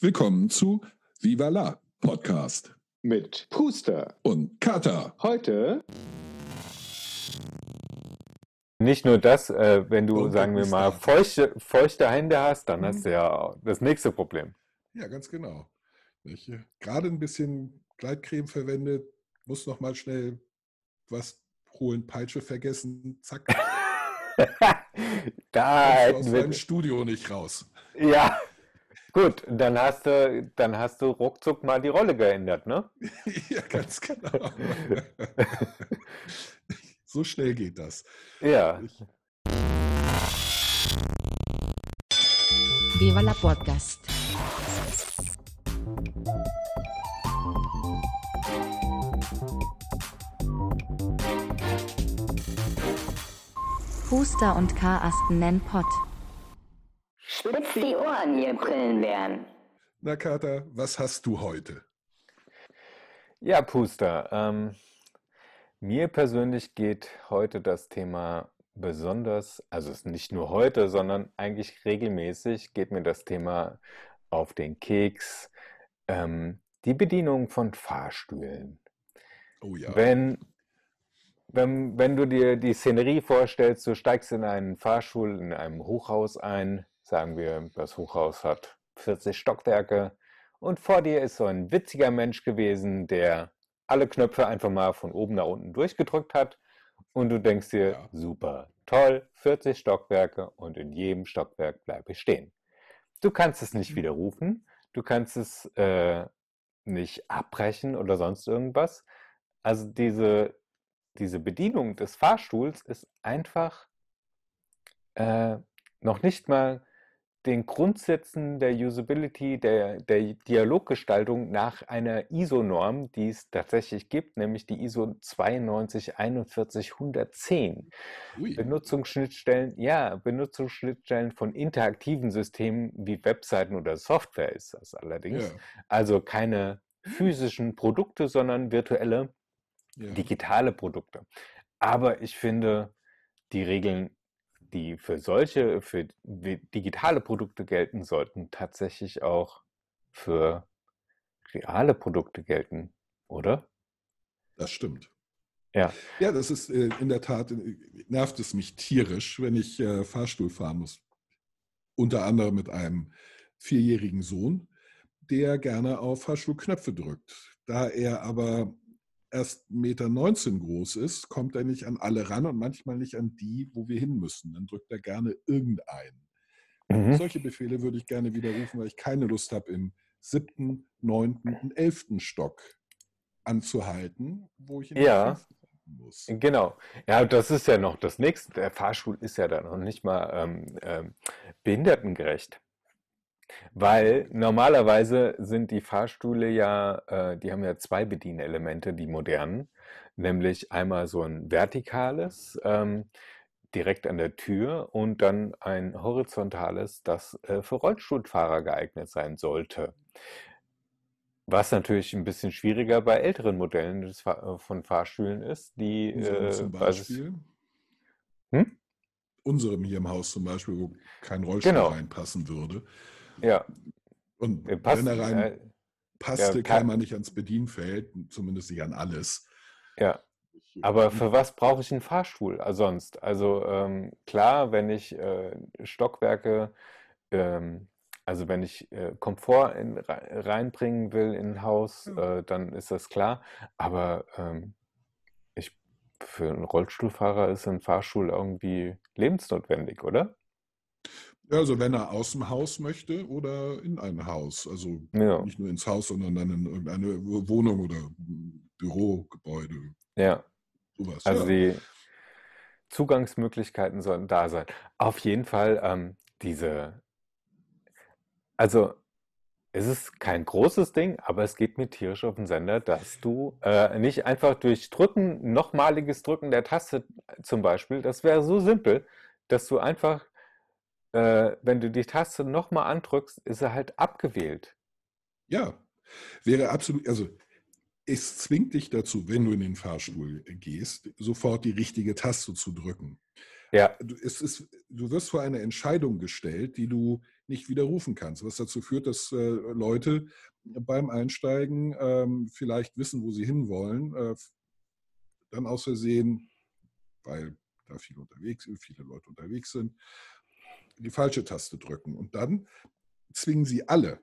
Willkommen zu Viva la Podcast mit Puster und Kata. Heute Nicht nur das, äh, wenn du, Und sagen wir mal, feuchte, feuchte Hände hast, dann Mhm. hast du ja das nächste Problem. Ja, ganz genau. Ich äh, gerade ein bisschen Gleitcreme verwendet, muss noch mal schnell was holen, Peitsche vergessen, zack, da aus wir, deinem Studio nicht raus. ja, gut, dann hast du, dann hast du ruckzuck mal die Rolle geändert, ne? ja, ganz genau. so schnell geht das. Ja, Viva la podcast. Huster und Karasten nennen Pott. Spitz die Ohren, ihr Brillenbären. na, Kater, was hast du heute? ja, Puster. Ähm, mir persönlich geht heute das Thema besonders, also es ist nicht nur heute, sondern eigentlich regelmäßig geht mir das Thema auf den Keks. Ähm, die Bedienung von Fahrstühlen. Oh ja. Wenn, wenn, wenn du dir die Szenerie vorstellst, du steigst in einen Fahrstuhl in einem Hochhaus ein, sagen wir, das Hochhaus hat 40 Stockwerke und vor dir ist so ein witziger Mensch gewesen, der alle Knöpfe einfach mal von oben nach unten durchgedrückt hat und du denkst dir, Ja. super, toll, 40 Stockwerke und in jedem Stockwerk bleibe ich stehen. Du kannst es nicht widerrufen, du kannst es äh, nicht abbrechen oder sonst irgendwas. Also diese, diese Bedienung des Fahrstuhls ist einfach äh, noch nicht mal den Grundsätzen der Usability, der, der Dialoggestaltung nach einer ISO-Norm, die es tatsächlich gibt, nämlich die ISO 9244110. Ui. Benutzungsschnittstellen, ja, Benutzungsschnittstellen von interaktiven Systemen wie Webseiten oder Software ist das allerdings. Ja, Also keine physischen Produkte, sondern virtuelle, ja. digitale Produkte. Aber ich finde, die Regeln, die für solche, für digitale Produkte gelten, sollten tatsächlich auch für reale Produkte gelten, oder? Das stimmt. Ja. Ja, das ist äh, in der Tat, äh, nervt es mich tierisch, wenn ich äh, Fahrstuhl fahren muss. Unter anderem mit einem vierjährigen Sohn, der gerne auf Fahrstuhlknöpfe drückt. Da er aber erst 1,19 Meter groß ist, kommt er nicht an alle ran und manchmal nicht an die, wo wir hin müssen. Dann drückt er gerne irgendeinen. Mhm. Solche Befehle würde ich gerne widerrufen, weil ich keine Lust habe, im siebten, neunten und elften Stock anzuhalten, wo ich in Ja. muss. Genau. Ja, das ist ja noch das nächste. Der Fahrstuhl ist ja dann noch nicht mal ähm, ähm, behindertengerecht. Weil normalerweise sind die Fahrstühle ja, äh, die haben ja zwei Bedienelemente, die modernen, nämlich einmal so ein vertikales, ähm, direkt an der Tür und dann ein horizontales, das äh, für Rollstuhlfahrer geeignet sein sollte. Was natürlich ein bisschen schwieriger bei älteren Modellen des Fa- äh, von Fahrstühlen ist, die äh, zum Beispiel. Hm? Unserem hier im Haus zum Beispiel, wo kein Rollstuhl Genau. reinpassen würde. Ja, Und äh, passt, wenn er äh, reinpasste, ja, kam er nicht ans Bedienfeld, zumindest nicht an alles. ja. Aber für was brauche ich einen Fahrstuhl sonst? Also ähm, klar, wenn ich äh, Stockwerke, ähm, also wenn ich äh, Komfort in, rei- reinbringen will in ein Haus, Ja. äh, dann ist das klar. Aber ähm, ich, für einen Rollstuhlfahrer ist ein Fahrstuhl irgendwie lebensnotwendig, oder? Ja, also wenn er aus dem Haus möchte oder in ein Haus. Also Ja, nicht nur ins Haus, sondern dann in irgendeine Wohnung oder Bürogebäude. ja. Sowas. Also ja. die Zugangsmöglichkeiten sollten da sein. Auf jeden Fall ähm, diese, also es ist kein großes Ding, aber es geht mir tierisch auf den Sender, dass du äh, nicht einfach durch Drücken, nochmaliges Drücken der Taste zum Beispiel, das wäre so simpel, dass du einfach, äh, wenn du die Taste nochmal andrückst, ist er halt abgewählt. Ja, wäre absolut, also es zwingt dich dazu, wenn du in den Fahrstuhl gehst, sofort die richtige Taste zu drücken. Ja, Du, es ist, du wirst vor eine Entscheidung gestellt, die du nicht widerrufen kannst. Was dazu führt, dass äh, Leute beim Einsteigen ähm, vielleicht wissen, wo sie hinwollen, äh, dann aus Versehen, weil da viele unterwegs, viele Leute unterwegs sind, die falsche Taste drücken. Und dann zwingen sie alle,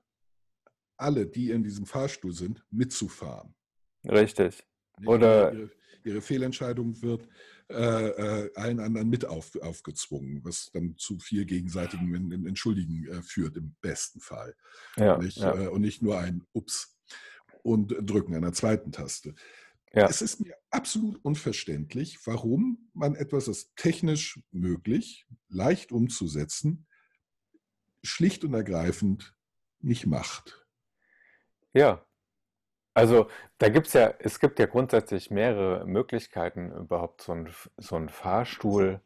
alle, die in diesem Fahrstuhl sind, mitzufahren. Richtig. Oder ihre, ihre Fehlentscheidung wird äh, äh, allen anderen mit auf, aufgezwungen, was dann zu viel gegenseitigen Entschuldigen äh, führt, im besten Fall. Ja, nicht, ja. Äh, und nicht nur ein Ups und Drücken einer zweiten Taste. Ja. Es ist mir absolut unverständlich, warum man etwas, das technisch möglich, leicht umzusetzen, schlicht und ergreifend nicht macht. Ja, also da gibt es ja, es gibt ja grundsätzlich mehrere Möglichkeiten, überhaupt so einen so Fahrstuhl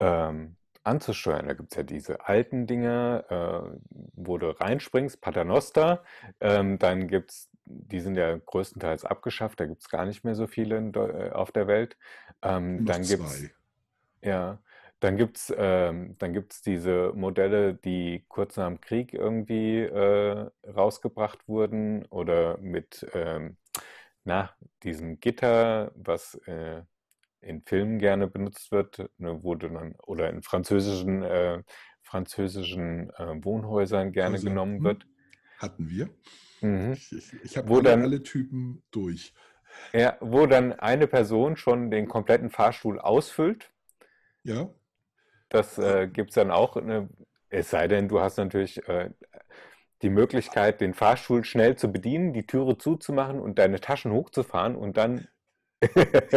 ähm, anzusteuern. Da gibt es ja diese alten Dinge, äh, wo du reinspringst, Paternoster. Ähm, dann gibt es, die sind ja größtenteils abgeschafft, da gibt es gar nicht mehr so viele äh, auf der Welt. Ähm, dann gibt es, ja, dann gibt es ähm, diese Modelle, die kurz nach dem Krieg irgendwie äh, rausgebracht wurden oder mit ähm, na, diesem Gitter, was äh, in Filmen gerne benutzt wird, ne, wurde dann oder in französischen, äh, französischen äh, Wohnhäusern gerne also, genommen hm, wird. Hatten wir. Mhm. Ich, ich, ich habe alle, alle Typen durch. Ja, wo dann eine Person schon den kompletten Fahrstuhl ausfüllt. Ja. Das äh, gibt es dann auch, eine, es sei denn, du hast natürlich äh, die Möglichkeit, den Fahrstuhl schnell zu bedienen, die Türe zuzumachen und deine Taschen hochzufahren und dann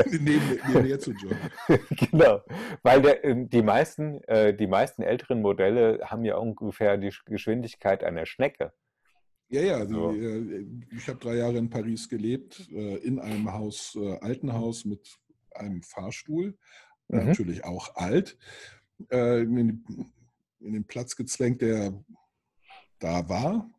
neben, neben dir zu joggen. genau, weil der, ähm, die, meisten, äh, die meisten älteren Modelle haben ja ungefähr die Geschwindigkeit einer Schnecke. Ja, ja, die, so. äh, ich habe drei Jahre in Paris gelebt, äh, in einem Haus, äh, alten Haus mit einem Fahrstuhl, mhm. natürlich auch alt in, in den Platz gezwängt, der da war.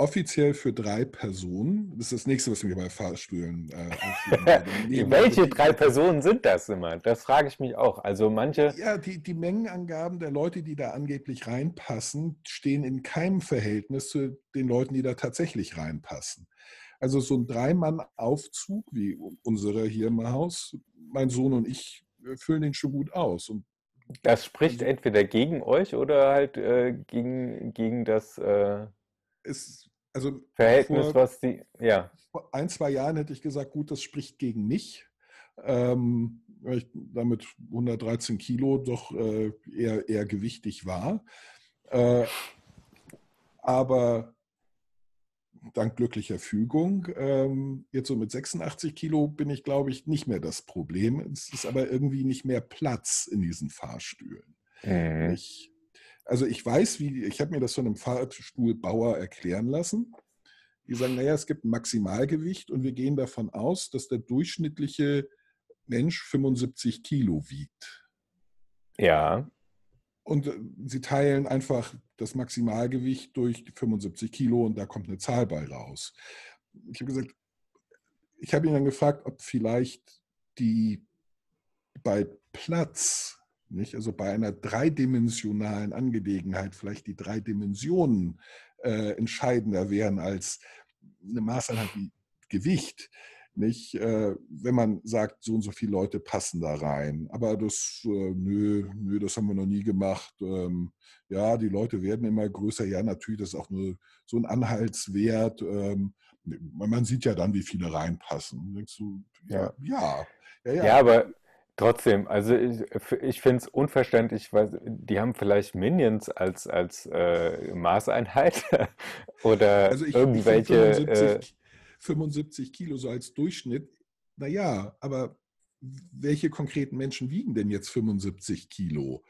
Offiziell für drei Personen. Das ist das nächste, was wir bei Fahrstühlen äh, Welche drei Personen sind das immer? Das frage ich mich auch. Also manche. Ja, die, die Mengenangaben der Leute, die da angeblich reinpassen, stehen in keinem Verhältnis zu den Leuten, die da tatsächlich reinpassen. Also so ein Dreimann-Aufzug wie unsere hier im Haus, mein Sohn und ich füllen den schon gut aus. Und das spricht entweder gegen euch oder halt äh, gegen, gegen das äh, ist, also Verhältnis, vor, was die. Ja. Vor ein, zwei Jahren hätte ich gesagt, gut, das spricht gegen mich. Ähm, weil ich damit 113 Kilo doch äh, eher, eher gewichtig war. Äh, aber dank glücklicher Fügung. Ähm, jetzt so mit 86 Kilo bin ich, glaube ich, nicht mehr das Problem. Es ist aber irgendwie nicht mehr Platz in diesen Fahrstühlen. Mhm. Ich, also ich weiß, wie, ich habe mir das von einem Fahrstuhlbauer erklären lassen. Die sagen, naja, es gibt ein Maximalgewicht und wir gehen davon aus, dass der durchschnittliche Mensch 75 Kilo wiegt. Ja. Und äh, sie teilen einfach das Maximalgewicht durch 75 Kilo und da kommt eine Zahl bei raus. Ich habe gesagt, ich habe ihn dann gefragt, ob vielleicht die bei Platz, nicht, also bei einer dreidimensionalen Angelegenheit, vielleicht die drei Dimensionen äh, entscheidender wären als eine Maßeinheit wie Gewicht. Nicht, äh, wenn man sagt, so und so viele Leute passen da rein. Aber das, äh, nö, nö, das haben wir noch nie gemacht. Ähm, ja, die Leute werden immer größer. Ja, natürlich, das ist auch nur so ein Anhaltswert. Ähm, man sieht ja dann, wie viele reinpassen. Denkst du, ja, ja, ja, ja. ja aber Trotzdem, also ich, ich finde es unverständlich, weil die haben vielleicht Minions als, als äh, Maßeinheit oder also ich, irgendwelche. Ich 75, 75 Kilo so als Durchschnitt. Naja, aber welche konkreten Menschen wiegen denn jetzt 75 Kilo?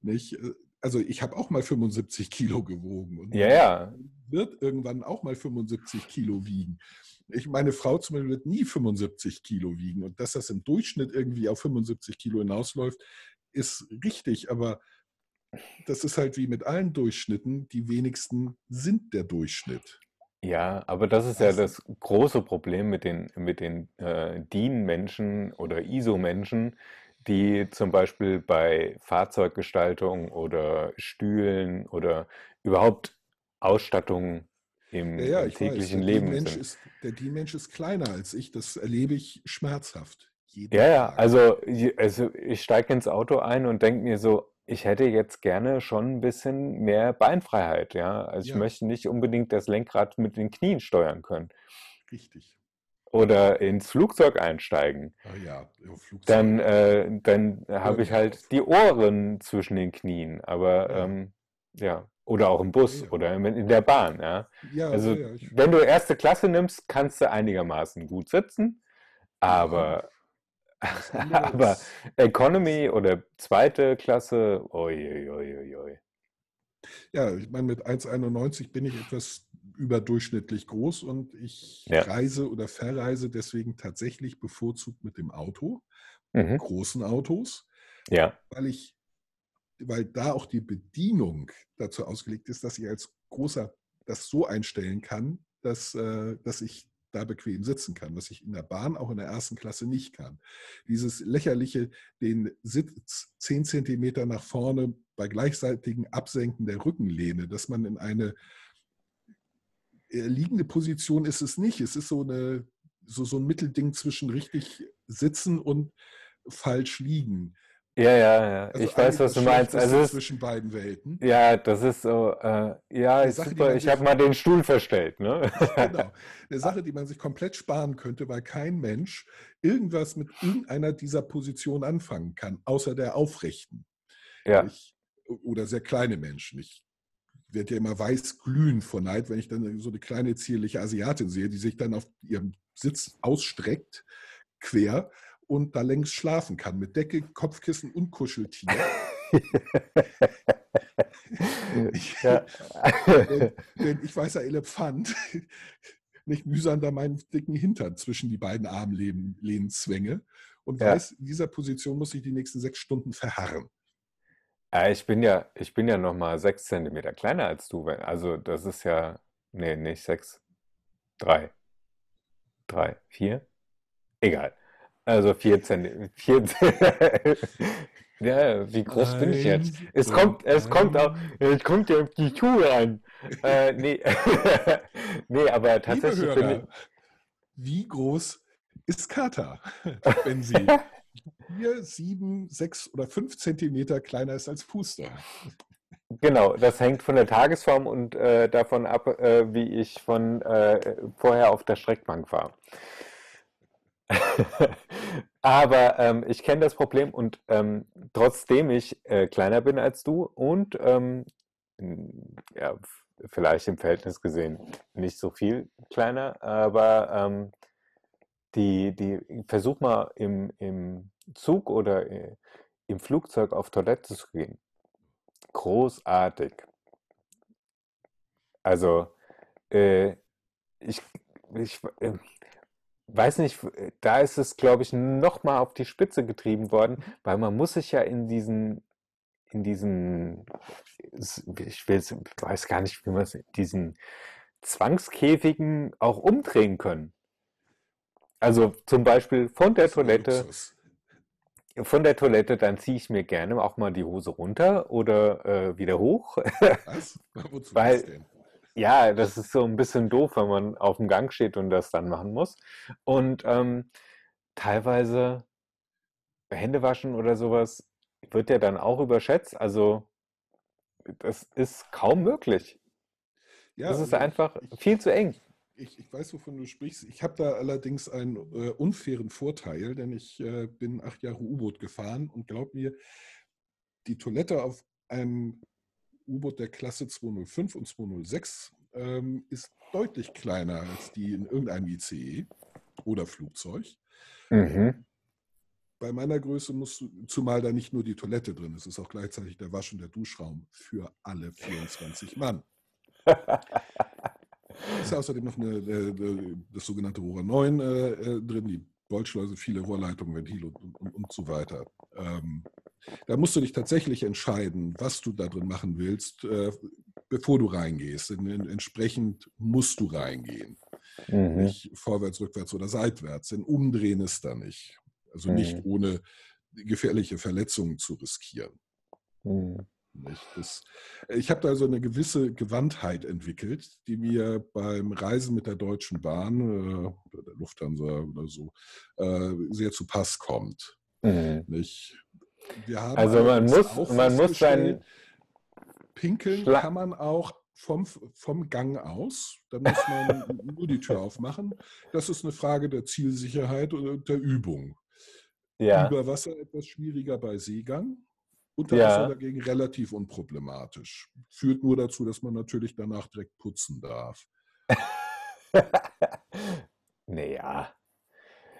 Nicht? Also ich habe auch mal 75 Kilo gewogen und ja, ja. wird irgendwann auch mal 75 Kilo wiegen. Ich, meine Frau zum Beispiel wird nie 75 Kilo wiegen und dass das im Durchschnitt irgendwie auf 75 Kilo hinausläuft, ist richtig, aber das ist halt wie mit allen Durchschnitten, die wenigsten sind der Durchschnitt. Ja, aber das ist ja das große Problem mit den, mit den äh, DIN-Menschen oder ISO-Menschen, die zum Beispiel bei Fahrzeuggestaltung oder Stühlen oder überhaupt Ausstattung im, Ja, ja, im ich weiß, täglichen der Leben Die-Mensch sind. ist, der Die-Mensch ist kleiner als ich. Das erlebe ich schmerzhaft. Ja, ja, also, also ich steige ins Auto ein und denke mir so, ich hätte jetzt gerne schon ein bisschen mehr Beinfreiheit, ja. Also ich Ja. möchte nicht unbedingt das Lenkrad mit den Knien steuern können Richtig. Oder ins Flugzeug einsteigen. Ah ja, Flugzeug. Dann, äh, dann habe ich halt die Ohren zwischen den Knien, aber Ja. ähm, ja, oder auch im Bus Ja, oder in, der Bahn, ja. ja, Also, ja, wenn du erste Klasse nimmst, kannst du einigermaßen gut sitzen, aber, aber Economy oder zweite Klasse, oi, oi, oi, oi. Ja, ich meine, mit 1,91 bin ich etwas überdurchschnittlich groß und ich Ja. reise oder verreise deswegen tatsächlich bevorzugt mit dem Auto, Mhm. großen Autos, Ja, weil ich, weil da auch die Bedienung dazu ausgelegt ist, dass ich als großer das so einstellen kann, dass, äh, dass ich da bequem sitzen kann, was ich in der Bahn auch in der ersten Klasse nicht kann. Dieses lächerliche, den Sitz 10 Zentimeter nach vorne bei gleichzeitigen Absenken der Rückenlehne, dass man in eine liegende Position ist es nicht. Es ist so, eine, so, so ein Mittelding zwischen richtig sitzen und falsch liegen. ja, ja, ja. Also Ich weiß, was du meinst. Also es, zwischen beiden Welten. ja, das ist so, äh, ja, ist Sache, super. Ich habe mal den Stuhl verstellt, ne? Genau. Eine Sache, die man sich komplett sparen könnte, weil kein Mensch irgendwas mit irgendeiner dieser Positionen anfangen kann, außer der aufrechten. Ja, Ich, oder sehr kleine Menschen. Ich werde ja immer weiß glühen vor Neid, wenn ich dann so eine kleine zierliche Asiatin sehe, die sich dann auf ihrem Sitz ausstreckt, quer und da längs schlafen kann, mit Decke, Kopfkissen und Kuscheltier. Ich, ja. denn, denn ich weiß ja, Elefant nicht mühsam da meinen dicken Hintern zwischen die beiden Armlehnen zwänge und Ja. weiß, in dieser Position muss ich die nächsten sechs Stunden verharren. Ja, ich bin ja, ich bin ja noch mal sechs Zentimeter kleiner als du. wenn- Also das ist ja, nee, nicht sechs, drei, drei, vier, egal. Also vier Zentimeter, vier, ja, wie groß bin ich jetzt? Eins Es und kommt, es kommt auch, ein. es kommt ja auf die Schuhe an. Äh, nee, nee, aber Liebe tatsächlich bin ich, Hörer, wie groß ist Kata, wenn sie vier, sieben, sechs oder fünf Zentimeter kleiner ist als Puster? Genau, das hängt von der Tagesform und äh, davon ab, äh, wie ich von äh, vorher auf der Streckbank war. Aber ähm, ich kenne das Problem und ähm, trotzdem ich äh, kleiner bin als du und ähm, ja, vielleicht im Verhältnis gesehen nicht so viel kleiner, aber ähm, die, die, versuch mal im, im Zug oder äh, im Flugzeug auf Toilette zu gehen. Großartig. Also, äh, ich, ich äh, weiß nicht, äh, da ist es, glaube ich, noch mal auf die Spitze getrieben worden, weil man muss sich ja in diesen, in diesen, ich will, weiß gar nicht, wie man es, diesen Zwangskäfigen auch umdrehen können. Also zum Beispiel von der Toilette von der Toilette, dann ziehe ich mir gerne auch mal die Hose runter oder äh, wieder hoch. Was? Wozu Weil- das denn? Ja, das ist so ein bisschen doof, wenn man auf dem Gang steht und das dann machen muss. Und ähm, teilweise Hände waschen oder sowas wird ja dann auch überschätzt. Also das ist kaum möglich. Ja, Das ist einfach viel zu eng. Ich, ich weiß, wovon du sprichst. Ich habe da allerdings einen äh, unfairen Vorteil, denn ich äh, bin acht Jahre U-Boot gefahren und glaub mir, die Toilette auf einem U-Boot der Klasse 205 und 206 ähm, ist deutlich kleiner als die in irgendeinem ICE oder Flugzeug. Mhm. Bei meiner Größe musst du, zumal da nicht nur die Toilette drin ist, ist auch gleichzeitig der Wasch- und der Duschraum für alle 24 Mann. Es ist außerdem noch eine, äh, das sogenannte Rohr 9 äh, äh, drin, die Boltschleuse, viele Rohrleitungen, Ventile und, und, und so weiter. Ähm, da musst du dich tatsächlich entscheiden, was du da drin machen willst, äh, bevor du reingehst. Denn, en- entsprechend musst du reingehen. Mhm. Nicht vorwärts, rückwärts oder seitwärts. Denn umdrehen ist da nicht. Also nicht Mhm. ohne gefährliche Verletzungen zu riskieren. Hm. Nicht? Das, ich habe da so eine gewisse Gewandtheit entwickelt, die mir beim Reisen mit der Deutschen Bahn äh, oder der Lufthansa oder so äh, sehr zu Pass kommt. Mhm. Nicht? Wir haben Also man muss, man muss sein, Pinkeln Schla- kann man auch vom, vom Gang aus. Da muss man nur die Tür aufmachen. Das ist eine Frage der Zielsicherheit und der Übung. ja, Über Wasser etwas schwieriger bei Seegang. Unter Ja. Wasser dagegen relativ unproblematisch. Führt nur dazu, dass man natürlich danach direkt putzen darf. naja.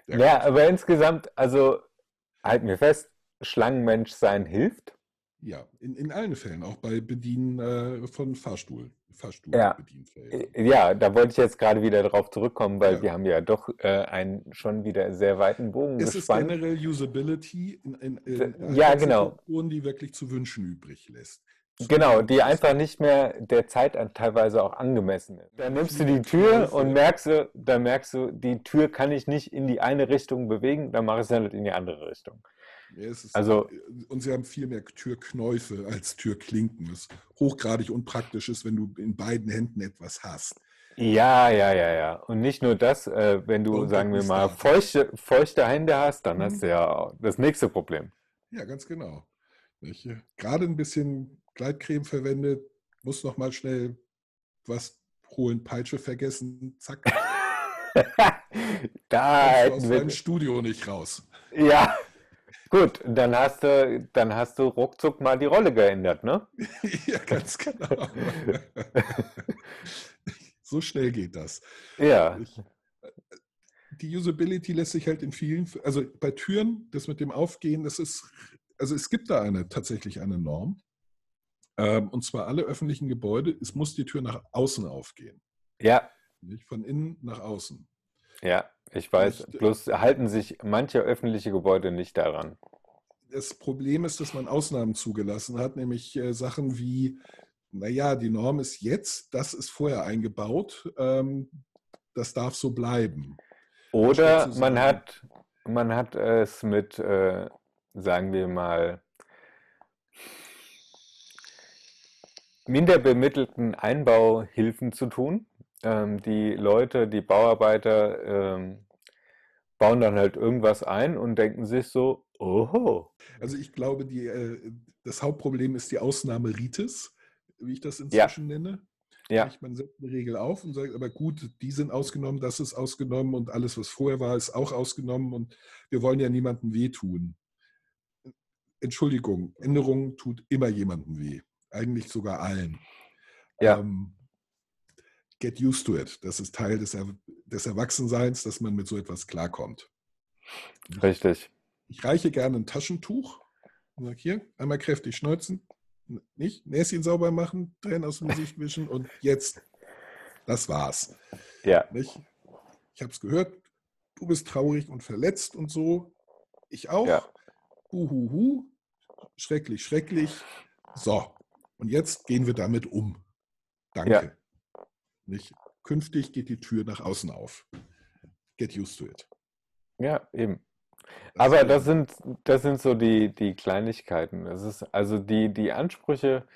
Ja, Ja, aber insgesamt, also halten wir fest, Schlangenmensch sein hilft. Ja, in, in allen Fällen, auch bei Bedienen äh, von Fahrstuhl, Ja. Fahrstuhlbedienfähigern. Äh, Ja, da wollte ich jetzt gerade wieder drauf zurückkommen, weil Ja. wir haben ja doch äh, einen schon wieder sehr weiten Bogen Es ist gespannt. generell Usability in, in, in ja, genau. Situationen, die wirklich zu wünschen übrig lässt. Genau, die einfach nicht mehr der Zeit an teilweise auch angemessen ist. Dann nimmst du die Tür und merkst du, dann merkst du, die Tür kann ich nicht in die eine Richtung bewegen, dann mache ich es halt in die andere Richtung. Ja, Also- und sie haben viel mehr Türknäufe als Türklinken, was hochgradig unpraktisch ist, wenn du in beiden Händen etwas hast. Ja, ja, ja, ja. Und nicht nur das, äh, wenn du, Und sagen wir mal, feuchte, feuchte Hände hast, dann Mhm. hast du ja das nächste Problem. Ja, ganz genau. Nicht? Gerade ein bisschen Gleitcreme verwendet, muss noch mal schnell was holen, Peitsche vergessen, zack, Da du aus wir, deinem Studio nicht raus. ja, gut, dann hast du, dann hast du ruckzuck mal die Rolle geändert, ne? ja, ganz genau. so schnell geht das. Ja, Ich, die Usability lässt sich halt in vielen, also bei Türen, das mit dem Aufgehen, das ist, also es gibt da eine tatsächlich eine Norm. Ähm, und zwar alle öffentlichen Gebäude, es muss die Tür nach außen aufgehen, ja, nicht von innen nach außen. ja, ich weiß. Nicht- Bloß halten sich manche öffentliche Gebäude nicht daran. Das Problem ist, dass man Ausnahmen zugelassen hat, nämlich äh, Sachen wie, naja, die Norm ist jetzt, das ist vorher eingebaut, ähm, das darf so bleiben. Oder man hat, man hat es mit, äh, sagen wir mal, minder bemittelten Einbauhilfen zu tun. Ähm, die Leute, die Bauarbeiter ähm, bauen dann halt irgendwas ein und denken sich so, oho, Also ich glaube, die, äh, das Hauptproblem ist die Ausnahme Ritis, wie ich das Ja. inzwischen nenne. ja? Man setzt eine Regel auf und sagt, aber gut, die sind ausgenommen, das ist ausgenommen und alles, was vorher war, ist auch ausgenommen und wir wollen ja niemandem wehtun. Entschuldigung, Änderung tut immer jemandem weh. Eigentlich sogar allen. Ja. Ähm, get used to it. Das ist Teil des, er des Erwachsenseins, dass man mit so etwas klarkommt. richtig. Ich reiche gerne ein Taschentuch und sage hier, einmal kräftig schneuzen, nicht, Näschen sauber machen, Tränen aus dem Gesicht wischen und jetzt, das war's. Ja, Nicht? Ich habe es gehört, du bist traurig und verletzt und so. Ich auch. Ja. Huhuhu. Schrecklich, schrecklich. So, und jetzt gehen wir damit um. Danke. Nicht? Künftig geht die Tür nach außen auf. Get used to it. ja, eben. Das Aber das sind, das sind so die, die Kleinigkeiten. Das ist also die, die Ansprüche,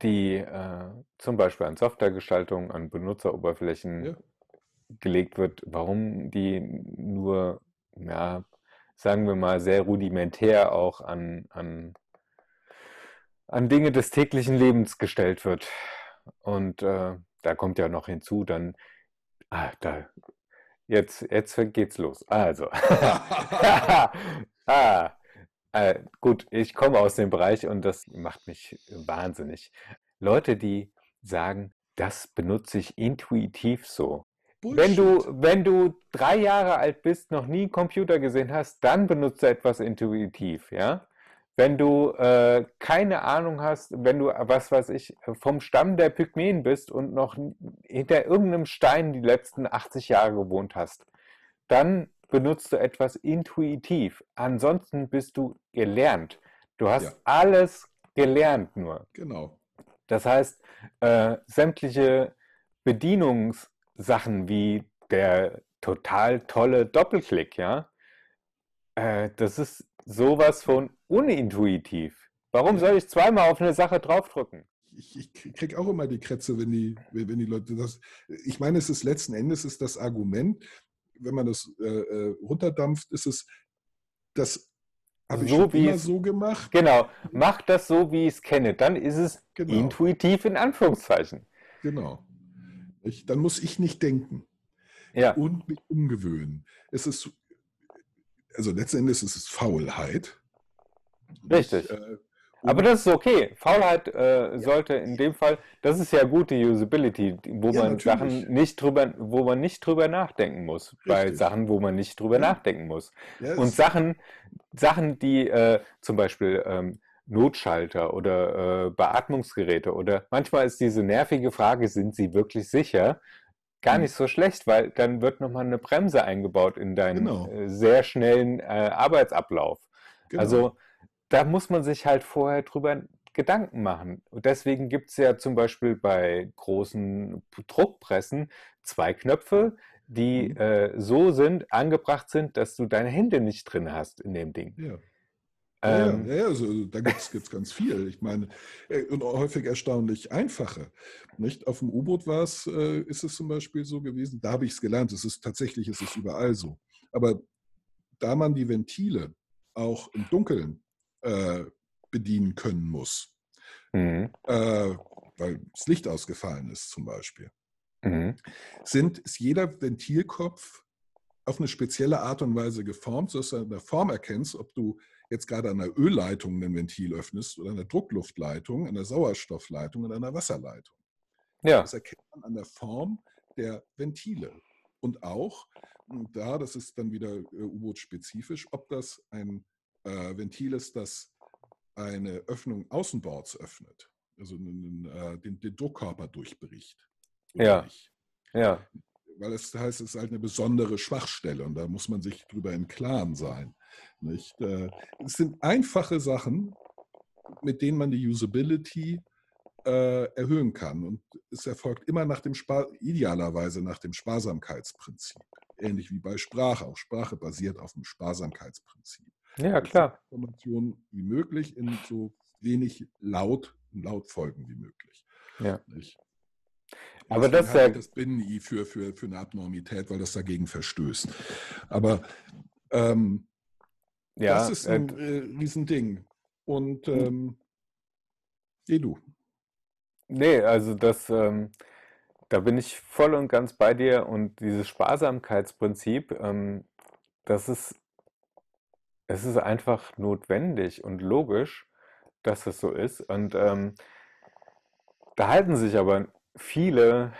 die äh, zum Beispiel an Softwaregestaltung, an Benutzeroberflächen Ja. gelegt wird, warum die nur, ja, sagen wir mal, sehr rudimentär auch an, an, an Dinge des täglichen Lebens gestellt wird. Und äh, da kommt ja noch hinzu, dann, ah, da, jetzt, jetzt geht's los. Also. ah, äh, gut, ich komme aus dem Bereich und das macht mich wahnsinnig. Leute, die sagen, das benutze ich intuitiv so. Wenn du, Bullshit. wenn du drei Jahre alt bist, noch nie einen Computer gesehen hast, dann benutze etwas intuitiv, ja? Wenn du äh, keine Ahnung hast, wenn du, was weiß ich, vom Stamm der Pygmäen bist und noch hinter irgendeinem Stein die letzten 80 Jahre gewohnt hast, dann benutzt du etwas intuitiv. Ansonsten bist du gelernt. Du hast Ja. alles gelernt nur. Genau. Das heißt, äh, sämtliche Bedienungssachen wie der total tolle Doppelklick, ja, äh, das ist, sowas von unintuitiv. Warum soll ich zweimal auf eine Sache draufdrücken? Ich, ich kriege auch immer die Krätze, wenn die, wenn die Leute das. Ich meine, es ist letzten Endes ist das Argument, wenn man das äh, äh, runterdampft, ist es, das habe ich So schon wie immer es- so gemacht. Genau, mach das so, wie ich es kenne. Dann ist es Genau. intuitiv in Anführungszeichen. Genau. Ich, dann muss ich nicht denken Ja, und mich umgewöhnen. Es ist, also letzten Endes ist es Faulheit. Richtig. Ich, äh, aber das ist okay. Faulheit äh, sollte in dem Fall, das ist ja gute Usability, wo Ja, man natürlich. Sachen nicht drüber, wo man nicht drüber nachdenken muss. Bei Richtig. Sachen, wo man nicht drüber Ja. nachdenken muss. ja, Und Sachen, Sachen, die äh, zum Beispiel ähm, Notschalter oder äh, Beatmungsgeräte oder manchmal ist diese nervige Frage, sind sie wirklich sicher? Gar Hm. nicht so schlecht, weil dann wird nochmal eine Bremse eingebaut in deinen Genau. äh, sehr schnellen äh, Arbeitsablauf. genau. Also da muss man sich halt vorher drüber Gedanken machen. Und deswegen gibt es ja zum Beispiel bei großen Druckpressen zwei Knöpfe, die Mhm. äh, so sind, angebracht sind, dass du deine Hände nicht drin hast in dem Ding. ja. Ähm, ja, ja, also da gibt es ganz viel. Ich meine, äh, und häufig erstaunlich einfache. Nicht? Auf dem U-Boot war es, äh, ist es zum Beispiel so gewesen, da habe ich es gelernt, es ist tatsächlich, es ist überall so. Aber da man die Ventile auch im Dunkeln äh, bedienen können muss, mhm, äh, weil das Licht ausgefallen ist zum Beispiel, mhm, sind, ist jeder Ventilkopf auf eine spezielle Art und Weise geformt, sodass du an der Form erkennst, ob du jetzt gerade an einer Ölleitung ein Ventil öffnest oder an einer Druckluftleitung, an einer Sauerstoffleitung oder einer Wasserleitung. Ja, Das erkennt man an der Form der Ventile. Und auch, und da, das ist dann wieder äh, U-Boot-spezifisch, ob das ein äh, Ventil ist, das eine Öffnung außenbords öffnet, also einen, äh, den, den Druckkörper durchbricht. Ja. nicht. ja, Weil es heißt, es ist halt eine besondere Schwachstelle und da muss man sich drüber im Klaren sein. Nicht? Äh, Es sind einfache Sachen, mit denen man die Usability äh, erhöhen kann. Und es erfolgt immer nach dem Spar idealerweise nach dem Sparsamkeitsprinzip. Ähnlich wie bei Sprache. Auch Sprache basiert auf dem Sparsamkeitsprinzip. Ja, klar. Informationen wie möglich in so wenig Laut, Lautfolgen wie möglich. Ja. Nicht? Aber das halte ich ja- das Binnen-I für, für, für eine Abnormität, weil das dagegen verstößt. Aber ähm, Ja, das ist äh, ein äh, Riesending. Und ähm, eh du. Nee, also das, ähm, da bin ich voll und ganz bei dir und dieses Sparsamkeitsprinzip, ähm, das ist, es ist einfach notwendig und logisch, dass es so ist. Und ähm, da halten sich aber viele,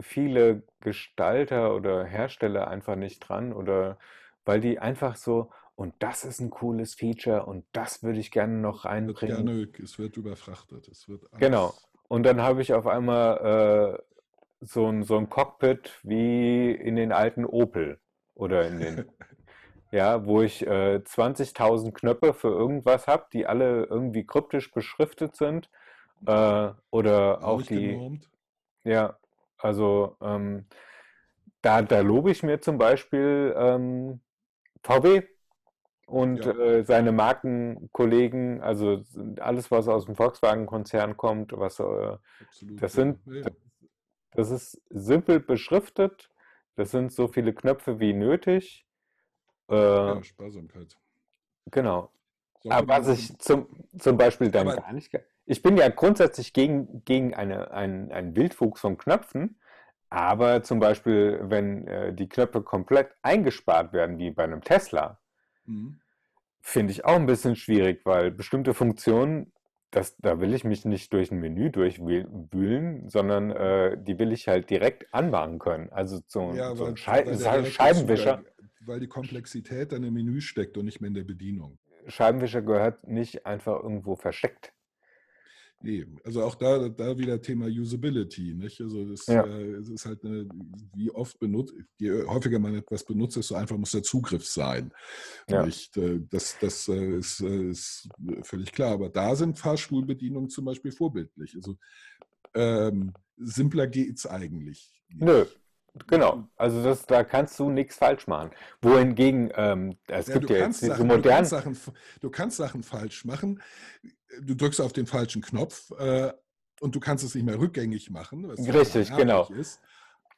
viele Gestalter oder Hersteller einfach nicht dran oder weil die einfach so, und das ist ein cooles Feature und das würde ich gerne noch Wird reinbringen. gerne, es wird überfrachtet. Es wird Genau. alles- Und dann habe ich auf einmal äh, so ein, so ein Cockpit wie in den alten Opel oder in den, ja, wo ich äh, 20.000 Knöpfe für irgendwas habe, die alle irgendwie kryptisch beschriftet sind. Äh, oder auch die, genormt. ja, also ähm, da, da lobe ich mir zum Beispiel ähm, VW und Ja. äh, seine Markenkollegen, also alles, was aus dem Volkswagen-Konzern kommt, was äh, das sind- das ist simpel beschriftet, das sind so viele Knöpfe wie nötig. Äh, ja, Sparsamkeit. genau. So, Aber was ich zum, zum Beispiel dann gar nicht. Ich bin ja grundsätzlich gegen, gegen eine, einen, einen Wildwuchs von Knöpfen, aber zum Beispiel, wenn äh, die Knöpfe komplett eingespart werden, wie bei einem Tesla, Mhm. finde ich auch ein bisschen schwierig, weil bestimmte Funktionen, das, da will ich mich nicht durch ein Menü durchwühlen, sondern äh, die will ich halt direkt anmachen können. Also so, Ja, so ein Schei Scheibenwischer. Zugang- Weil die Komplexität dann im Menü steckt und nicht mehr in der Bedienung. Scheibenwischer gehört nicht einfach irgendwo versteckt. Nee, also auch da, da wieder Thema Usability. Nicht? Also das, Ja. äh, es ist halt eine, wie oft benutzt, je häufiger man etwas benutzt, desto einfach muss der Zugriff sein. Ja. Nicht? Äh, Das, das äh, ist, äh, ist völlig klar. Aber da sind Fahrstuhlbedienungen zum Beispiel vorbildlich. Also ähm, simpler geht es eigentlich. nicht. Nö. Genau, also das, da kannst du nichts falsch machen. Wohingegen, ähm, es Ja, gibt du ja jetzt kannst diese Sachen, du modernen, kannst Sachen, du kannst Sachen falsch machen. Du drückst auf den falschen Knopf äh, und du kannst es nicht mehr rückgängig machen, richtig, genau. ist.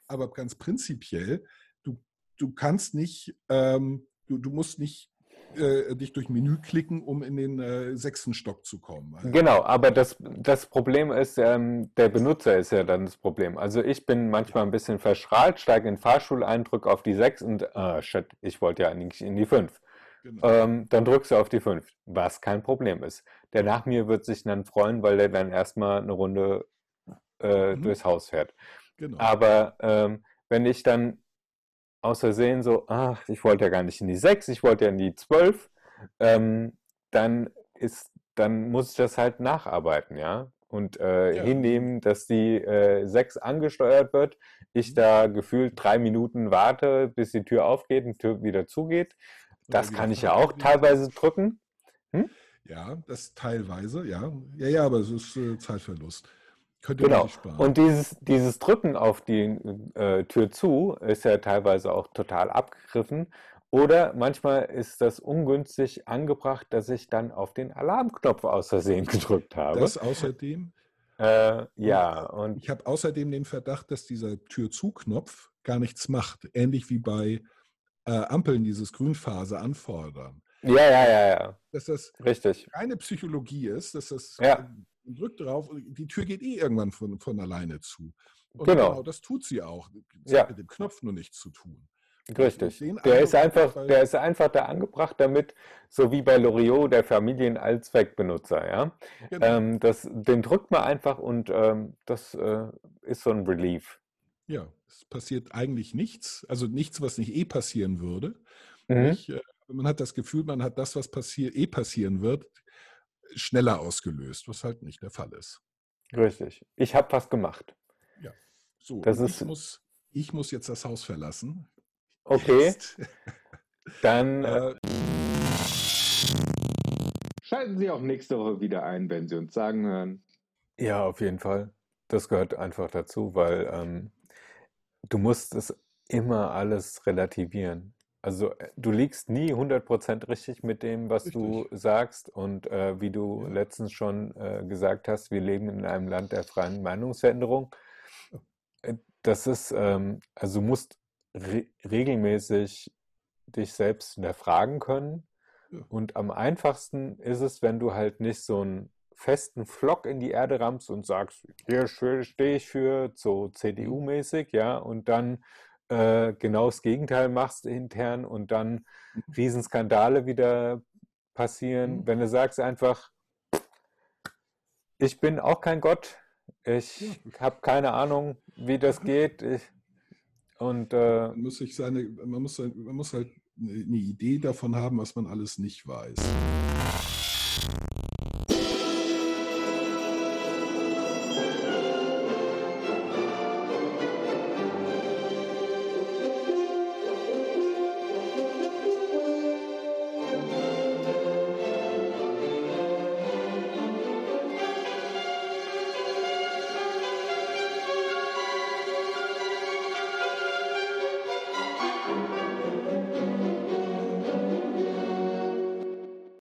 Aber ganz prinzipiell, du, du kannst nicht, ähm, du, du musst nicht äh, dich durch Menü klicken, um in den äh, sechsten Stock zu kommen. Also, Genau, aber das, das Problem ist, ähm, der Benutzer ist ja dann das Problem. Also ich bin manchmal ein bisschen verschrahlt, steige in den Fahrstuhl ein, drücke auf die 6 und, ah, shit, ich wollte ja eigentlich in die 5. genau. Ähm, dann drückst du auf die 5, was kein Problem ist. Der nach mir wird sich dann freuen, weil der dann erstmal eine Runde äh, Mhm. durchs Haus fährt. genau. Aber ähm, wenn ich dann aus Versehen so, ach, ich wollte ja gar nicht in die 6, ich wollte ja in die 12, ähm, dann ist, dann muss ich das halt nacharbeiten, ja. Und äh, Ja. hinnehmen, dass die äh, 6 angesteuert wird, ich Mhm. da gefühlt drei Minuten warte, bis die Tür aufgeht und die Tür wieder zugeht. Das kann ich ja auch teilweise drücken. Ja, das teilweise, ja. Ja, ja, aber es ist äh, Zeitverlust. Könnt ihr Genau. Und dieses, dieses Drücken auf die äh, Tür zu ist ja teilweise auch total abgegriffen. Oder manchmal ist das ungünstig angebracht, dass ich dann auf den Alarmknopf aus Versehen gedrückt habe. das außerdem, äh, ja, und ich habe außerdem den Verdacht, dass dieser Tür-zu-Knopf gar nichts macht. Ähnlich wie bei äh, Ampeln dieses Grünphase anfordern. ja, ja, ja, ja, Dass das richtig. keine Psychologie ist, dass das Ja. Drückt drauf und die Tür geht eh irgendwann von, von alleine zu. Und Genau. das tut sie auch. Das Ja. hat mit dem Knopf nur nichts zu tun. Richtig. Der ist Eindruck ich einfach, der ist einfach da angebracht, damit, so wie bei Loriot, der Familienallzweckbenutzer, ja. Genau. Ähm, das, den drückt man einfach und ähm, das äh, ist so ein Relief. Ja, es passiert eigentlich nichts. Also nichts, was nicht eh passieren würde. Mhm. Nicht? Äh, Man hat das Gefühl, man hat das, was passier eh passieren wird, schneller ausgelöst, was halt nicht der Fall ist. Richtig. Ich habe was gemacht. So, Das ist- ich, muss, ich muss jetzt das Haus verlassen. Okay, Jetzt. dann äh, Äh, Schalten Sie auch nächste Woche wieder ein, wenn Sie uns sagen hören. ja, auf jeden Fall. Das gehört einfach dazu, weil ähm, du musst es immer alles relativieren. Also äh, du liegst nie 100% richtig mit dem, was du Richtig. sagst und äh, wie du Ja. letztens schon äh, gesagt hast, wir leben in einem Land der freien Meinungsveränderung. Äh, Das ist, ähm, also du musst re regelmäßig dich selbst hinterfragen können. Ja. Und am einfachsten ist es, wenn du halt nicht so einen festen Flock in die Erde rammst und sagst, hier stehe ich für, so CDU-mäßig, ja, und dann äh, genau das Gegenteil machst intern und dann Mhm. Riesenskandale wieder passieren. Mhm. Wenn du sagst einfach, ich bin auch kein Gott, ich Ja. habe keine Ahnung, wie das geht. Ich, und äh, man, muss sich seine, man, muss, man muss halt eine Idee davon haben, was man alles nicht weiß.